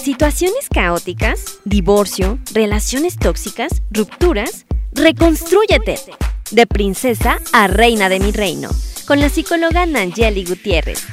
situaciones caóticas, divorcio, relaciones tóxicas, rupturas. Reconstrúyete. De princesa a reina de mi reino. Con la psicóloga Nangeli Gutiérrez.